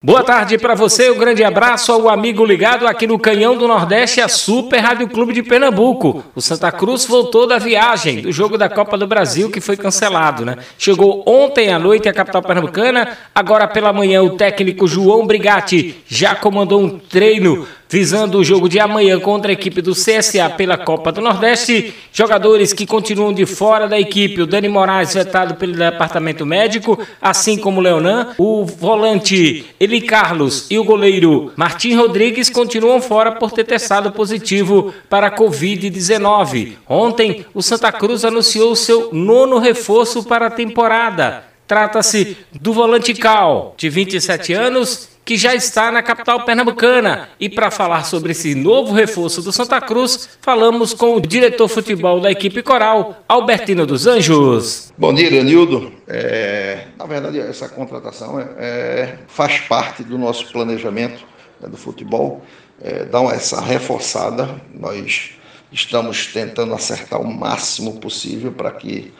Boa tarde para você, um grande abraço ao amigo ligado aqui no Canhão do Nordeste, a Super Rádio Clube de Pernambuco. O Santa Cruz voltou da viagem do jogo da Copa do Brasil que foi cancelado, né? Chegou ontem à noite à capital pernambucana, agora pela manhã o técnico João Brigatti já comandou um treino visando o jogo de amanhã contra a equipe do CSA pela Copa do Nordeste. Jogadores que continuam de fora da equipe, o Dani Moraes vetado pelo departamento médico, assim como o Leonan, o volante Eli Carlos e o goleiro Martim Rodrigues continuam fora por ter testado positivo para a Covid-19. Ontem, o Santa Cruz anunciou seu nono reforço para a temporada. Trata-se do volante Cal, de 27 anos, que já está na capital pernambucana. E para falar sobre esse novo reforço do Santa Cruz, falamos com o diretor futebol da equipe coral, Albertino dos Anjos. Bom dia, Leonildo. É, na verdade, essa contratação é, é, faz parte do nosso planejamento né, do futebol, é, dá essa reforçada. Nós estamos tentando acertar o máximo possível para que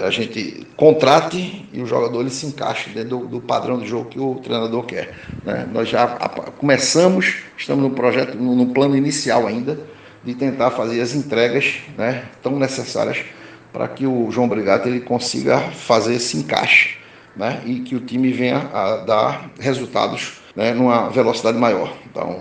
a gente contrate e o jogador ele se encaixe dentro do, do padrão de jogo que o treinador quer. Né? Nós já começamos, estamos no projeto, no, no, plano inicial ainda, de tentar fazer as entregas né, tão necessárias para que o João Brigato ele consiga fazer esse encaixe né, e que o time venha a dar resultados né, numa velocidade maior. Então,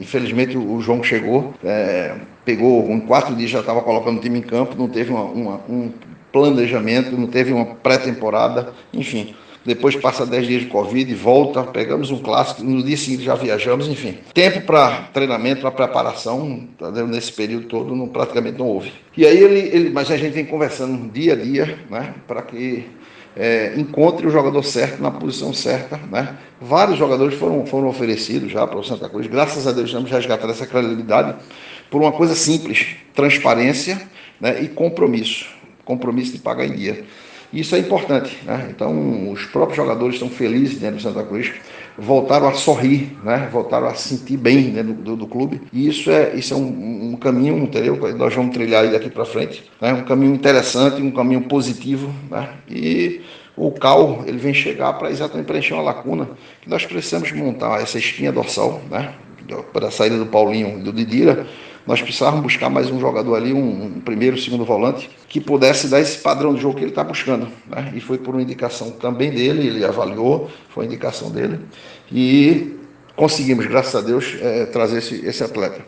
infelizmente, o João chegou, é, pegou, em quatro dias já estava colocando o time em campo, não teve uma, uma, um planejamento, não teve uma pré-temporada, enfim. Depois passa 10 dias de Covid, volta, pegamos um clássico, no dia seguinte já viajamos, enfim. Tempo para treinamento, para preparação, nesse período todo, não, praticamente não houve. E aí ele, ele, mas a gente vem conversando dia a dia, né, para que é, encontre o jogador certo na posição certa. Né? Vários jogadores foram, foram oferecidos já para o Santa Cruz. Graças a Deus estamos resgatando essa credibilidade por uma coisa simples: transparência né, e compromisso compromisso de pagar em dia. Isso é importante, né? Então, os próprios jogadores estão felizes dentro do Santa Cruz, voltaram a sorrir, né? Voltaram a sentir bem dentro do, do clube. E isso é, isso é um, um caminho, entendeu? Nós vamos trilhar daqui para frente, né? Um caminho interessante, um caminho positivo, né? E o cal ele vem chegar para exatamente preencher uma lacuna que nós precisamos montar essa espinha dorsal, né? Para a saída do Paulinho e do Didira nós precisávamos buscar mais um jogador ali, um, um primeiro, segundo volante, que pudesse dar esse padrão de jogo que ele está buscando. Né? E foi por uma indicação também dele, ele avaliou, foi indicação dele, e conseguimos, graças a Deus, é, trazer esse, esse atleta.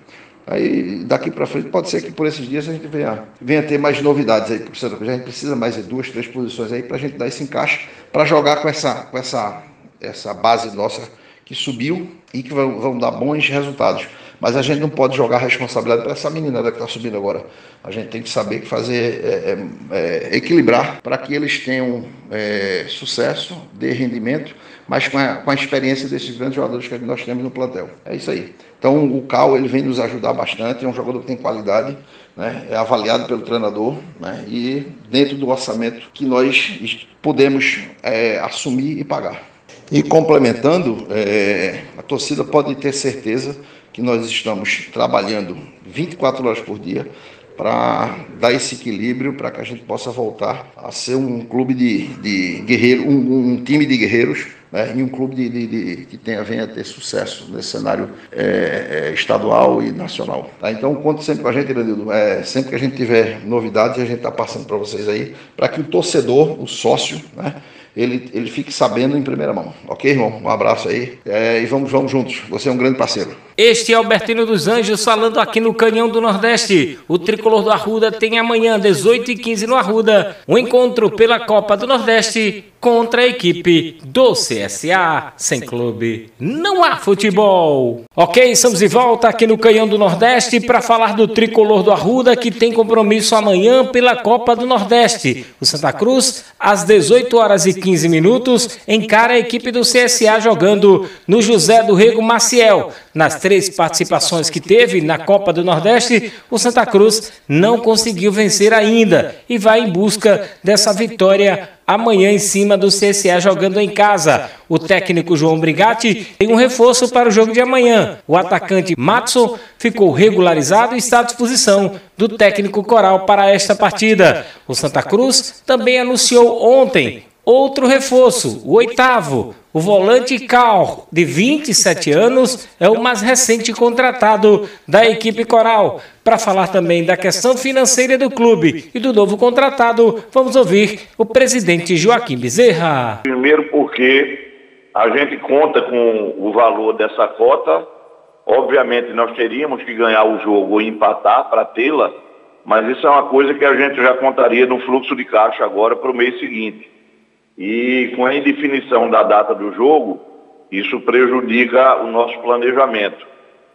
Aí daqui para frente pode ser que por esses dias a gente venha, venha ter mais novidades aí para A gente precisa mais de duas, três posições aí para a gente dar esse encaixe para jogar com essa, com essa, essa base nossa que subiu e que vão, vão dar bons resultados. Mas a gente não pode jogar a responsabilidade para essa menina que está subindo agora. A gente tem que saber fazer, é, é, é, equilibrar para que eles tenham é, sucesso, dê rendimento, mas com a, com a experiência desses grandes jogadores que nós temos no plantel. É isso aí. Então o Cal ele vem nos ajudar bastante, é um jogador que tem qualidade, né, é avaliado pelo treinador né, e dentro do orçamento que nós podemos é, assumir e pagar. E complementando, é, a torcida pode ter certeza que nós estamos trabalhando 24 horas por dia para dar esse equilíbrio para que a gente possa voltar a ser um clube de, de guerreiros, um, um, time de guerreiros né, e um clube de, de, de, que tenha, venha a ter sucesso nesse cenário é, é, estadual e nacional. Tá? Então, conte sempre com a gente, Iranildo. É, sempre que a gente tiver novidades, a gente está passando para vocês aí, para que o torcedor, o sócio, né, ele, ele fique sabendo em primeira mão. Ok, irmão? Um abraço aí. É, e vamos, vamos juntos. Você é um grande parceiro. Este é Albertino dos Anjos falando aqui no Canhão do Nordeste. O tricolor do Arruda tem amanhã, 18 e 15 no Arruda, um encontro pela Copa do Nordeste contra a equipe do CSA. Sem clube, não há futebol. Ok, estamos de volta aqui no Canhão do Nordeste para falar do tricolor do Arruda que tem compromisso amanhã pela Copa do Nordeste. O Santa Cruz, às 18 horas e 15 minutos, encara a equipe do CSA jogando no José do Rego Maciel. Nas três participações que teve na Copa do Nordeste, o Santa Cruz não conseguiu vencer ainda e vai em busca dessa vitória amanhã em cima do CSA jogando em casa. O técnico João Brigatti tem um reforço para o jogo de amanhã. O atacante Matson ficou regularizado e está à disposição do técnico Coral para esta partida. O Santa Cruz também anunciou ontem outro reforço, o oitavo, O volante Cal, de 27 anos, é o mais recente contratado da equipe coral. Para falar também da questão financeira do clube e do novo contratado, vamos ouvir o presidente Joaquim Bezerra. Primeiro porque a gente conta com o valor dessa cota. Obviamente nós teríamos que ganhar o jogo ou empatar para tê-la, mas isso é uma coisa que a gente já contaria no fluxo de caixa agora para o mês seguinte. E com a indefinição da data do jogo, isso prejudica o nosso planejamento.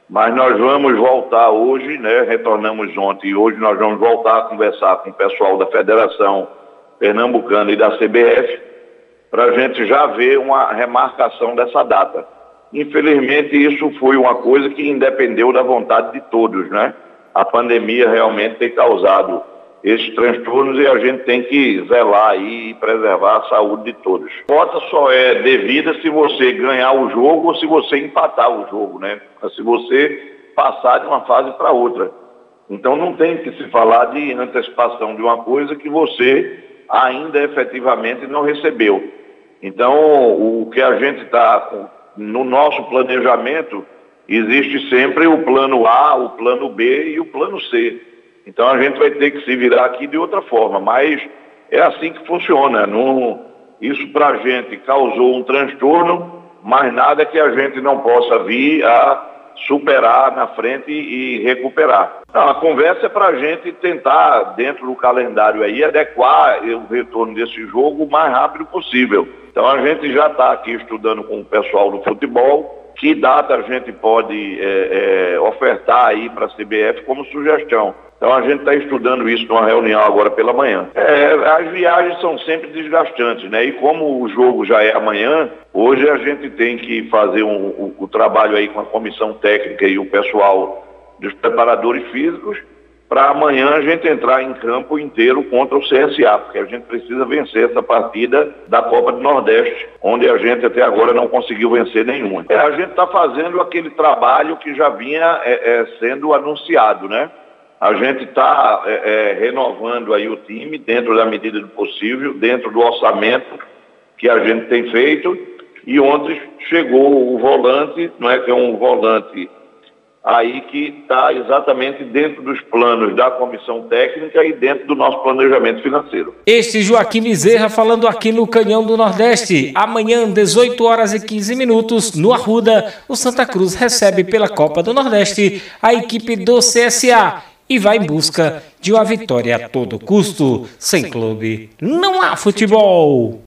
Mas nós vamos voltar hoje, né? Retornamos ontem e hoje nós vamos voltar a conversar com o pessoal da Federação Pernambucana e da CBF para a gente já ver uma remarcação dessa data. Infelizmente, isso foi uma coisa que independeu da vontade de todos, né? A pandemia realmente tem causado esses transtornos e a gente tem que zelar e preservar a saúde de todos. Cota só é devida se você ganhar o jogo ou se você empatar o jogo, né? Se você passar de uma fase para outra. Então não tem que se falar de antecipação de uma coisa que você ainda efetivamente não recebeu. Então, o que a gente está, no nosso planejamento, existe sempre o plano A, o plano B e o plano C. Então a gente vai ter que se virar aqui de outra forma, mas é assim que funciona. Não, isso para a gente causou um transtorno, mas nada que a gente não possa vir a superar na frente e recuperar. Não, a conversa é para a gente tentar, dentro do calendário aí, adequar o retorno desse jogo o mais rápido possível. Então a gente já está aqui estudando com o pessoal do futebol, que data a gente pode é, é, ofertar aí para a CBF como sugestão. Então a gente está estudando isso numa reunião agora pela manhã. É, as viagens são sempre desgastantes, né? E como o jogo já é amanhã, hoje a gente tem que fazer um, o, o trabalho aí com a comissão técnica e o pessoal dos preparadores físicos para amanhã a gente entrar em campo inteiro contra o CSA, porque a gente precisa vencer essa partida da Copa do Nordeste, onde a gente até agora não conseguiu vencer nenhuma. É, a gente está fazendo aquele trabalho que já vinha é, é, sendo anunciado, né? A gente está é, é, renovando aí o time dentro da medida do possível, dentro do orçamento que a gente tem feito. E ontem chegou o volante, não é que é um volante aí que está exatamente dentro dos planos da comissão técnica e dentro do nosso planejamento financeiro. Este Joaquim Bezerra falando aqui no Canhão do Nordeste. Amanhã, 18 horas e 15 minutos, no Arruda, o Santa Cruz recebe pela Copa do Nordeste a equipe do CSA e vai em busca de uma vitória a todo custo. Sem clube, não há futebol.